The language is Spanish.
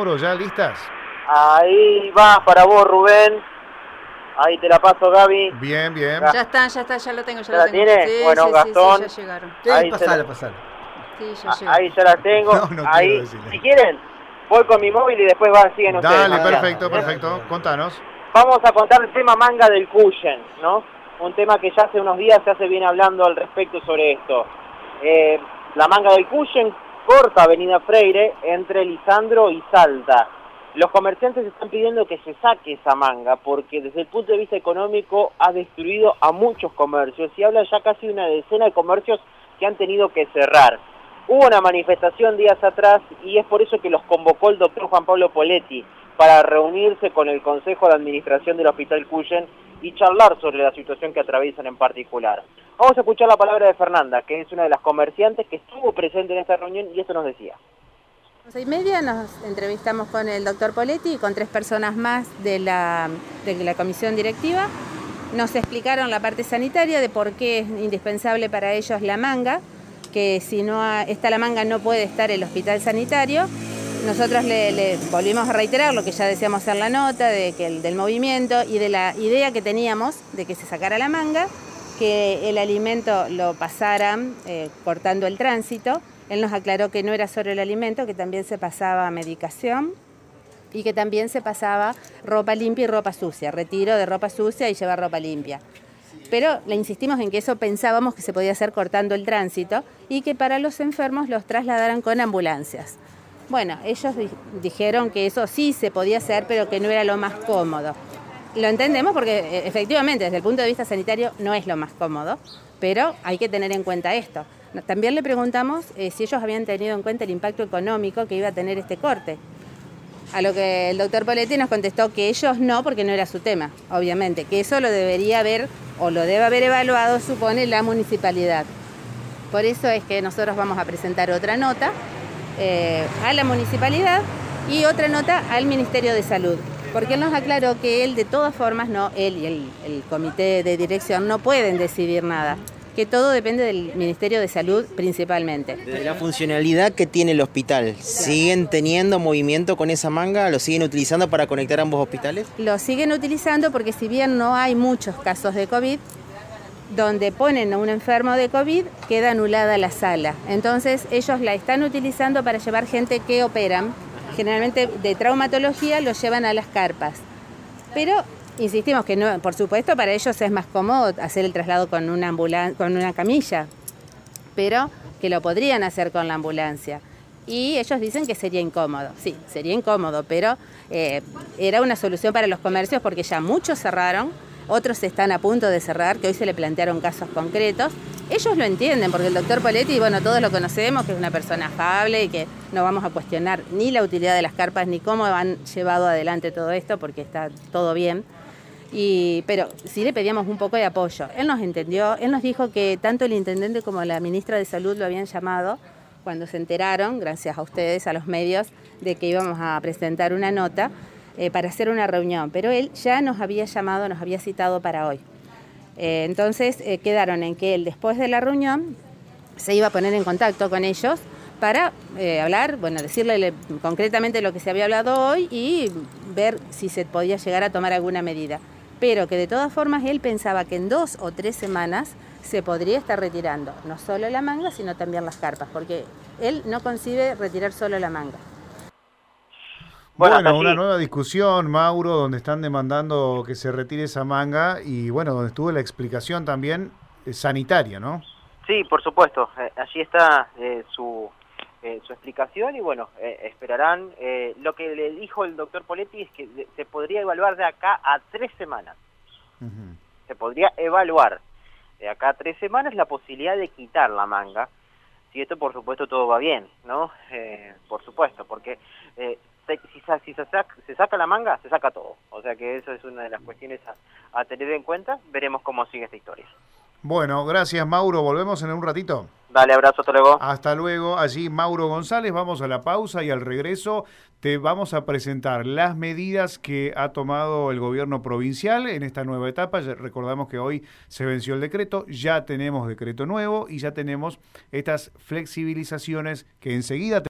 Mauro, ¿ya listas? Ahí va para vos, Rubén. Ahí te la paso, Gaby. Bien, bien. Ya está, ya está, ya lo tengo, ya, ¿Ya lo la tengo. tiene? Sí, Bueno, sí, Gastón. Sí, ya llegaron. Sí, Ahí se pasala, la- pasala. Sí, ya Ah, llegaron. Ahí ya la tengo. No, no quiero Ahí, si quieren, voy con mi móvil y después van, siguen ustedes. Dale, perfecto, ya, perfecto. ya. Contanos. Vamos a contar el tema manga del Cuyen, ¿no? Un tema que ya hace unos días se hace bien hablando al respecto sobre esto. Eh, la manga del Cuyen corta Avenida Freire entre Lisandro y Salta. Los comerciantes están pidiendo que se saque esa manga porque desde el punto de vista económico ha destruido a muchos comercios y habla ya casi de una decena de comercios que han tenido que cerrar. Hubo una manifestación días atrás y es por eso que los convocó el doctor Juan Pablo Poletti para reunirse con el Consejo de Administración del Hospital Cuyen y charlar sobre la situación que atraviesan en particular. Vamos a escuchar la palabra de Fernanda, que es una de las comerciantes que estuvo presente en esta reunión y esto nos decía. Once y media nos entrevistamos con el doctor Poletti y con tres personas más de la, de la comisión directiva. Nos explicaron la parte sanitaria de por qué es indispensable para ellos la manga, que si no está la manga no puede estar el hospital sanitario. Nosotros le, le volvimos a reiterar lo que ya decíamos en la nota, de que el, del movimiento y de la idea que teníamos de que se sacara la manga, que el alimento lo pasaran eh, cortando el tránsito. Él nos aclaró que no era solo el alimento, que también se pasaba medicación y que también se pasaba ropa limpia y ropa sucia, retiro de ropa sucia y llevar ropa limpia. Pero le insistimos en que eso pensábamos que se podía hacer cortando el tránsito y que para los enfermos los trasladaran con ambulancias. Bueno, ellos di- dijeron que eso sí se podía hacer, pero que no era lo más cómodo. Lo entendemos porque eh, efectivamente desde el punto de vista sanitario no es lo más cómodo, pero hay que tener en cuenta esto. También le preguntamos eh, si ellos habían tenido en cuenta el impacto económico que iba a tener este corte. A lo que el doctor Poletti nos contestó que ellos no, porque no era su tema, obviamente, que eso lo debería haber o lo debe haber evaluado, supone, la municipalidad. Por eso es que nosotros vamos a presentar otra nota eh, a la municipalidad y otra nota al Ministerio de Salud, porque él nos aclaró que él de todas formas, no, él y el, el comité de dirección no pueden decidir nada, que todo depende del Ministerio de Salud principalmente. De la funcionalidad que tiene el hospital, ¿siguen teniendo movimiento con esa manga? ¿Lo siguen utilizando para conectar ambos hospitales? Lo siguen utilizando porque si bien no hay muchos casos de COVID, donde ponen a un enfermo de COVID, queda anulada la sala. Entonces ellos la están utilizando para llevar gente que operan. Generalmente de traumatología los llevan a las carpas. Pero insistimos que no, por supuesto para ellos es más cómodo hacer el traslado con una ambulan con una camilla, pero que lo podrían hacer con la ambulancia. Y ellos dicen que sería incómodo. Sí, sería incómodo, pero eh, era una solución para los comercios porque ya muchos cerraron, otros están a punto de cerrar, que hoy se le plantearon casos concretos. Ellos lo entienden, porque el doctor Poletti, bueno, todos lo conocemos, que es una persona afable y que no vamos a cuestionar ni la utilidad de las carpas ni cómo han llevado adelante todo esto, porque está todo bien. Pero sí le pedíamos un poco de apoyo. Él nos entendió, él nos dijo que tanto el intendente como la ministra de Salud lo habían llamado cuando se enteraron, gracias a ustedes, a los medios, de que íbamos a presentar una nota eh, para hacer una reunión. Pero él ya nos había llamado, nos había citado para hoy. Eh, entonces eh, quedaron en que él después de la reunión se iba a poner en contacto con ellos para hablar, bueno, decirle le- concretamente lo que se había hablado hoy y ver si se podía llegar a tomar alguna medida. Pero que de todas formas él pensaba que en dos o tres semanas se podría estar retirando, no solo la manga, sino también las carpas, porque él no concibe retirar solo la manga. Bueno, una nueva discusión, Mauro, donde están demandando que se retire esa manga y bueno, donde estuvo la explicación también eh, sanitaria, ¿no? Sí, por supuesto. Eh, allí está eh, su, eh, su explicación y bueno, eh, esperarán. Eh, lo que le dijo el doctor Poletti es que se podría evaluar de acá a tres semanas. Se podría evaluar de acá a tres semanas la posibilidad de quitar la manga. Si esto, por supuesto, todo va bien, ¿no? Eh, por supuesto, porque eh, se- si, se, saca, se saca la manga, se saca todo. O sea que eso es una de las cuestiones a, a tener en cuenta. Veremos cómo sigue esta historia. Bueno, gracias Mauro, volvemos en un ratito. Dale, abrazo, hasta luego. Hasta luego, allí Mauro González, vamos a la pausa y al regreso te vamos a presentar las medidas que ha tomado el gobierno provincial en esta nueva etapa. Ya recordamos que hoy se venció el decreto, ya tenemos decreto nuevo y ya tenemos estas flexibilizaciones que enseguida...